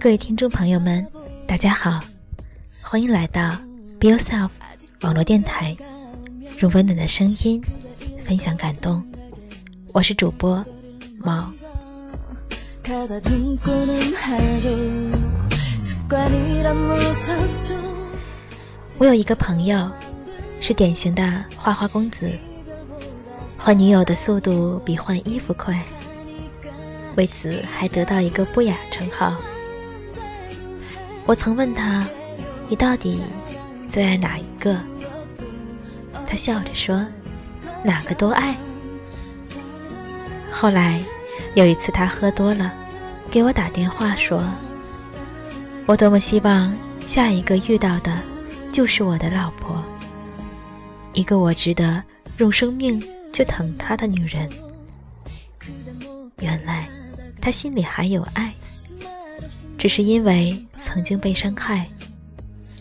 各位听众朋友们，大家好，欢迎来到 Be Yourself 网络电台，用温暖的声音分享感动。我是主播毛。我有一个朋友，是典型的花花公子，换女友的速度比换衣服快，为此还得到一个不雅称号。我曾问他：“你到底最爱哪一个？”他笑着说：“哪个都爱。”后来有一次他喝多了，给我打电话说：“我多么希望下一个遇到的，就是我的老婆，一个我值得用生命去疼她的女人。”原来他心里还有爱，只是因为。曾经被伤害，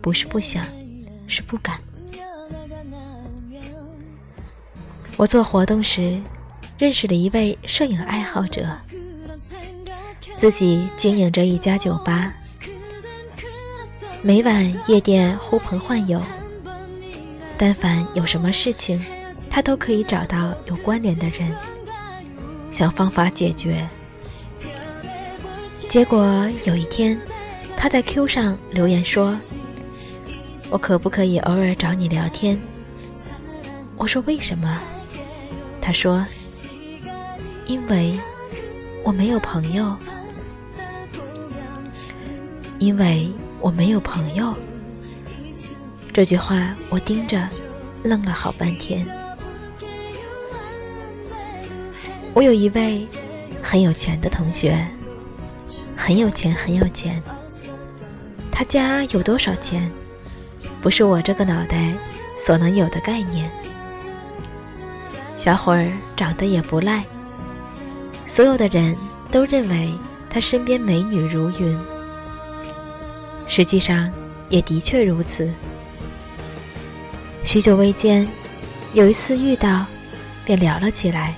不是不想，是不敢。我做活动时，认识了一位摄影爱好者，自己经营着一家酒吧，每晚夜店呼朋唤友，但凡有什么事情，他都可以找到有关联的人，想方法解决。结果有一天。他在 Q 上留言说：“我可不可以偶尔找你聊天？”我说：“为什么？”他说：“因为我没有朋友，因为我没有朋友。”这句话我盯着，愣了好半天。我有一位很有钱的同学，很有钱，很有钱。他家有多少钱，不是我这个脑袋所能有的概念。小伙儿长得也不赖，所有的人都认为他身边美女如云。实际上也的确如此。许久未见，有一次遇到，便聊了起来。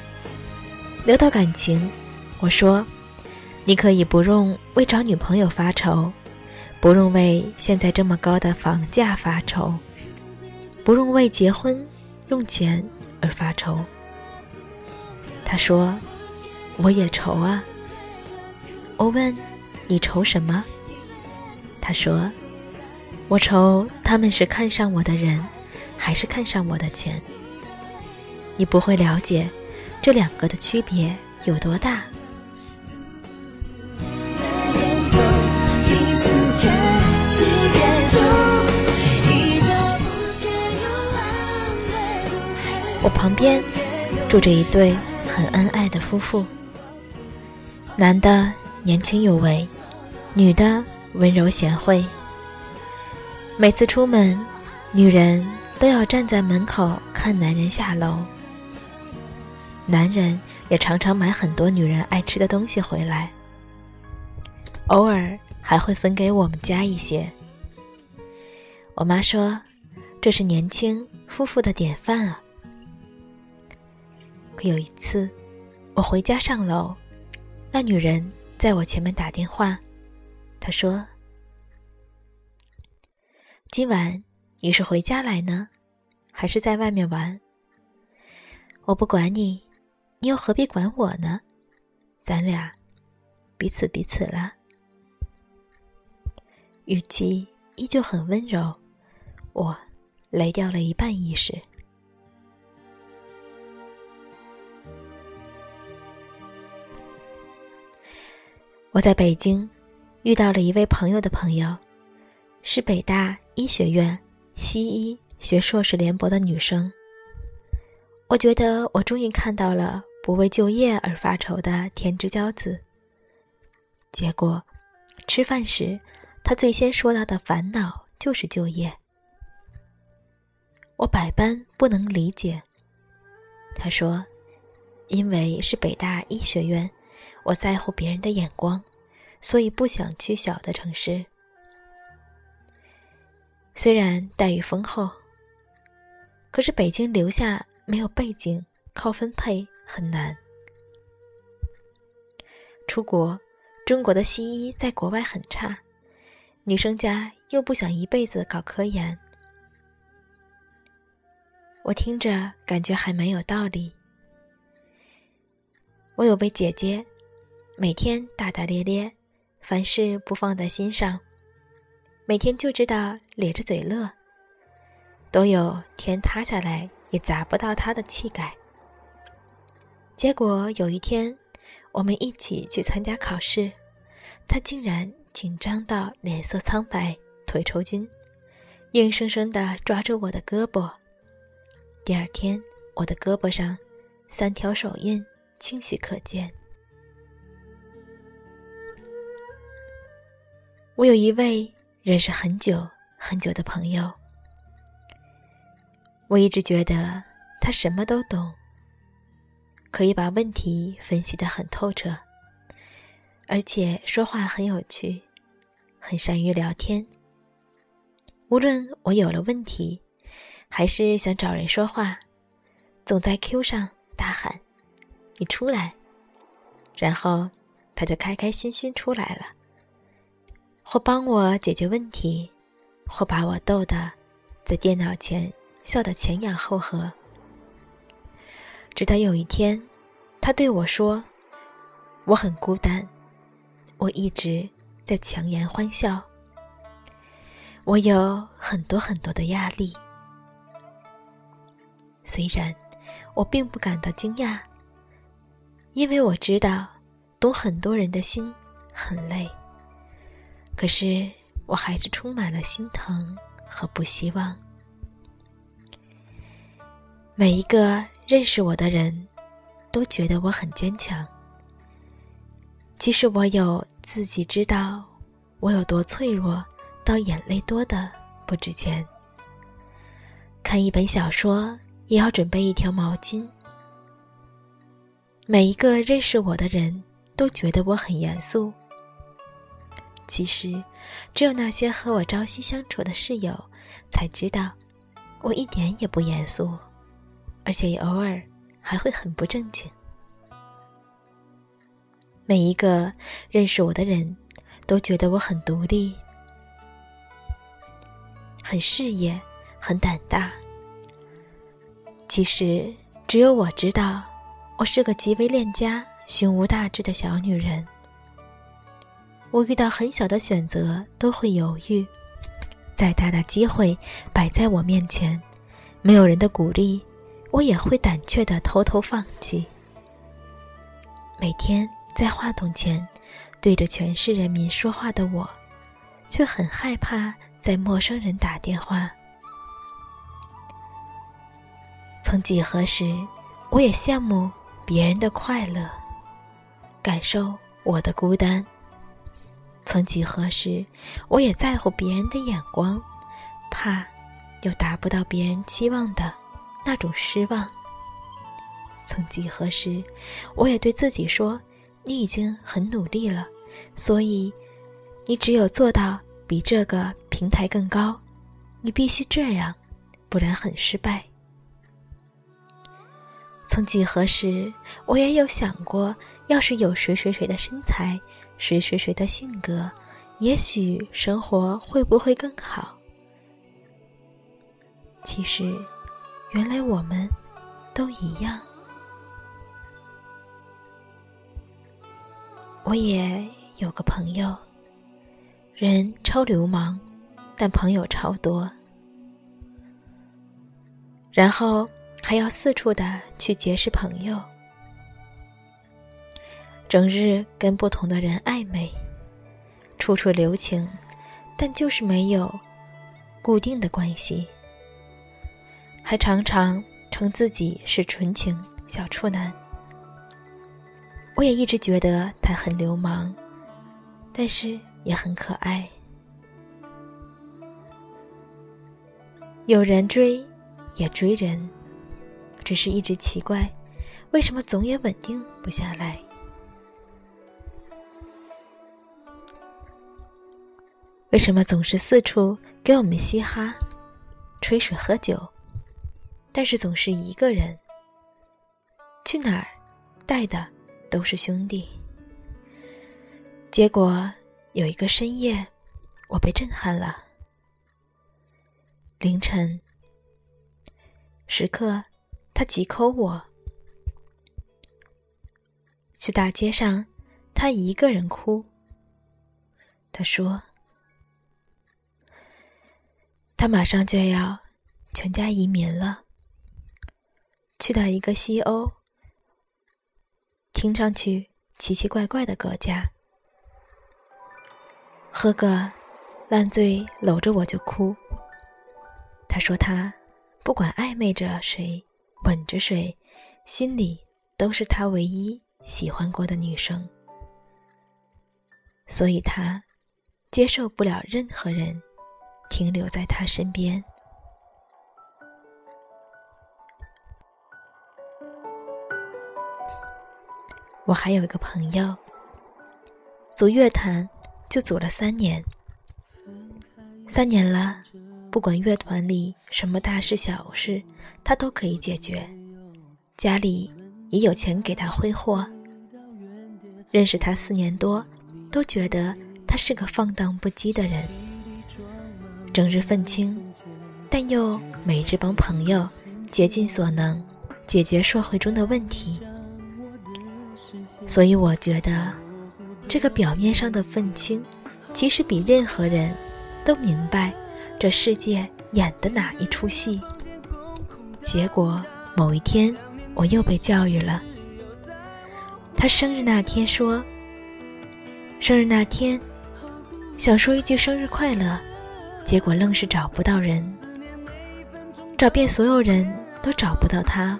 聊到感情，我说：“你可以不用为找女朋友发愁。”不用为现在这么高的房价发愁，不用为结婚用钱而发愁。他说：“我也愁啊。”我问：“你愁什么？”他说：“我愁他们是看上我的人，还是看上我的钱。你不会了解这两个的区别有多大。”我旁边住着一对很恩爱的夫妇，男的年轻有为，女的温柔贤惠。每次出门，女人都要站在门口看男人下楼，男人也常常买很多女人爱吃的东西回来，偶尔还会分给我们家一些。我妈说，这是年轻夫妇的典范啊。可有一次，我回家上楼，那女人在我前面打电话，她说：“今晚你是回家来呢，还是在外面玩？我不管你，你又何必管我呢？咱俩彼此彼此了。”语气依旧很温柔，我雷掉了一半意识。我在北京遇到了一位朋友的朋友，是北大医学院西医学硕士联博的女生。我觉得我终于看到了不为就业而发愁的天之骄子。结果，吃饭时，他最先说到的烦恼就是就业。我百般不能理解。他说：“因为是北大医学院。”我在乎别人的眼光，所以不想去小的城市。虽然待遇丰厚，可是北京留下没有背景，靠分配很难。出国中国的西医在国外很差，女生家又不想一辈子搞科研。我听着感觉还蛮有道理。我有位姐姐，每天大大咧咧，凡事不放在心上，每天就知道咧着嘴乐，都有天塌下来也砸不到他的气概。结果有一天，我们一起去参加考试，他竟然紧张到脸色苍白、腿抽筋，硬生生的抓住我的胳膊。第二天，我的胳膊上三条手印清晰可见。我有一位认识很久很久的朋友，我一直觉得他什么都懂，可以把问题分析的很透彻，而且说话很有趣，很善于聊天。无论我有了问题。还是想找人说话，总在 Q 上大喊：“你出来！”然后他就开开心心出来了，或帮我解决问题，或把我逗得在电脑前笑得前仰后合。直到有一天，他对我说：“我很孤单，我一直在强颜欢笑，我有很多很多的压力。”虽然我并不感到惊讶，因为我知道懂很多人的心很累，可是我还是充满了心疼和不希望。每一个认识我的人都觉得我很坚强，其实我有自己知道我有多脆弱，到眼泪多的不值钱。看一本小说。也要准备一条毛巾。每一个认识我的人都觉得我很严肃，其实，只有那些和我朝夕相处的室友才知道，我一点也不严肃，而且也偶尔还会很不正经。每一个认识我的人都觉得我很独立、很事业、很胆大。其实，只有我知道，我是个极为恋家、胸无大志的小女人。我遇到很小的选择都会犹豫，再大的机会摆在我面前，没有人的鼓励，我也会胆怯的偷偷放弃。每天在话筒前对着全市人民说话的我，却很害怕在陌生人打电话。曾几何时，我也羡慕别人的快乐，感受我的孤单。曾几何时，我也在乎别人的眼光，怕又达不到别人期望的那种失望。曾几何时，我也对自己说：“你已经很努力了，所以你只有做到比这个平台更高，你必须这样，不然很失败。”曾几何时，我也有想过，要是有谁谁谁的身材，谁谁谁的性格，也许生活会不会更好？其实，原来我们都一样。我也有个朋友，人超流氓，但朋友超多，然后。还要四处的去结识朋友，整日跟不同的人暧昧，处处留情，但就是没有固定的关系，还常常称自己是纯情小处男。我也一直觉得他很流氓，但是也很可爱。有人追，也追人。只是一直奇怪，为什么总也稳定不下来？为什么总是四处给我们嘻哈、吹水、喝酒，但是总是一个人？去哪儿带的都是兄弟。结果有一个深夜，我被震撼了。凌晨时刻，他急抠我，去大街上，他一个人哭。他说：“他马上就要全家移民了，去到一个西欧，听上去奇奇怪怪的国家。”喝个烂醉，搂着我就哭。他说他不管暧昧着谁，吻着谁，心里都是他唯一喜欢过的女生，所以他接受不了任何人停留在他身边。我还有一个朋友，组乐团。就组了三年，三年了，不管乐团里什么大事小事，他都可以解决。家里也有钱给他挥霍。认识他四年多，都觉得他是个放荡不羁的人，整日愤青，但又每日帮朋友竭尽所能解决社会中的问题。所以我觉得。这个表面上的愤青，其实比任何人都明白这世界演的哪一出戏。结果某一天，我又被教育了。他生日那天说：“生日那天，想说一句生日快乐，结果愣是找不到人，找遍所有人都找不到他。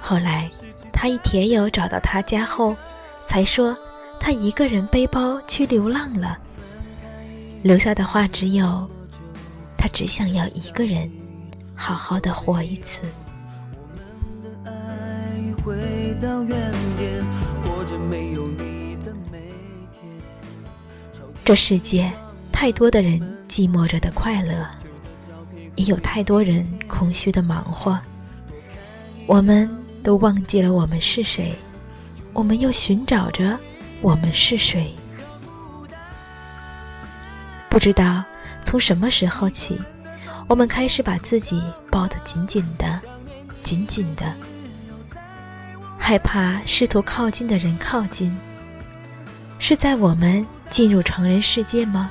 后来，他一铁友找到他家后，才说。”他一个人背包去流浪了，留下的话只有：他只想要一个人好好的活一次。这世界太多的人寂寞着的快乐，也有太多人空虚的忙活。我们都忘记了我们是谁，我们又寻找着。我们是谁？不知道从什么时候起，我们开始把自己抱得紧紧的、紧紧的，害怕试图靠近的人靠近。是在我们进入成人世界吗？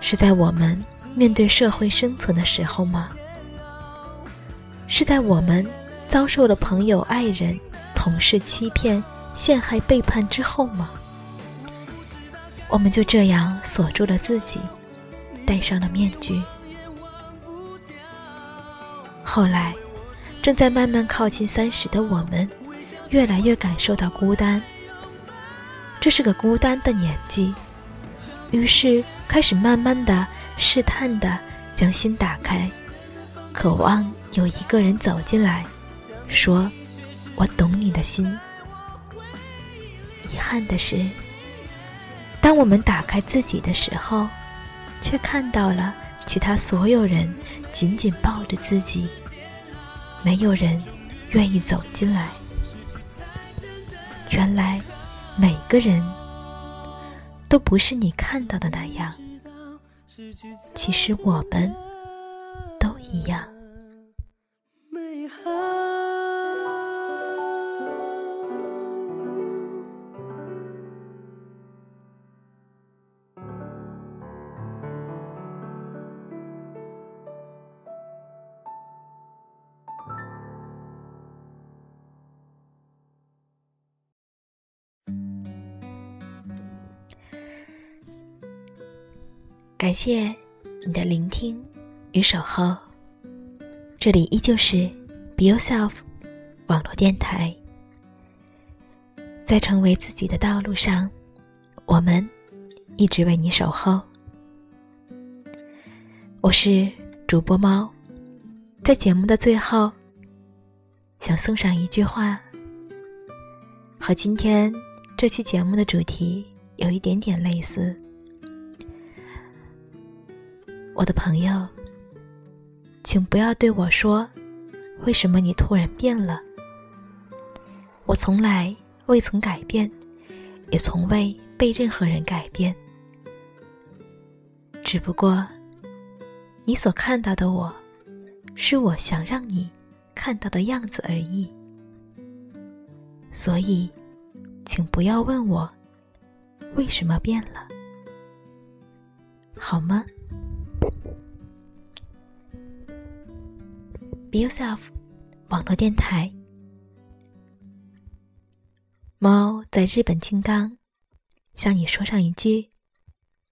是在我们面对社会生存的时候吗？是在我们遭受了朋友、爱人、同事欺骗？陷害、背叛之后吗？我们就这样锁住了自己，戴上了面具。后来，正在慢慢靠近三十的我们，越来越感受到孤单。这是个孤单的年纪，于是开始慢慢的、试探的将心打开，渴望有一个人走进来，说：“我懂你的心。”遗憾的是，当我们打开自己的时候，却看到了其他所有人紧紧抱着自己，没有人愿意走进来。原来，每个人都不是你看到的那样。其实我们都一样。感谢你的聆听与守候。这里依旧是 Be Yourself 网络电台。在成为自己的道路上，我们一直为你守候。我是主播猫，在节目的最后，想送上一句话，和今天这期节目的主题有一点点类似。我的朋友，请不要对我说：“为什么你突然变了？”我从来未曾改变，也从未被任何人改变，只不过你所看到的我，是我想让你看到的样子而已。所以，请不要问我为什么变了，好吗？Be yourself，网络电台。猫在日本金刚，向你说上一句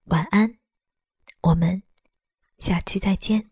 晚安，我们下期再见。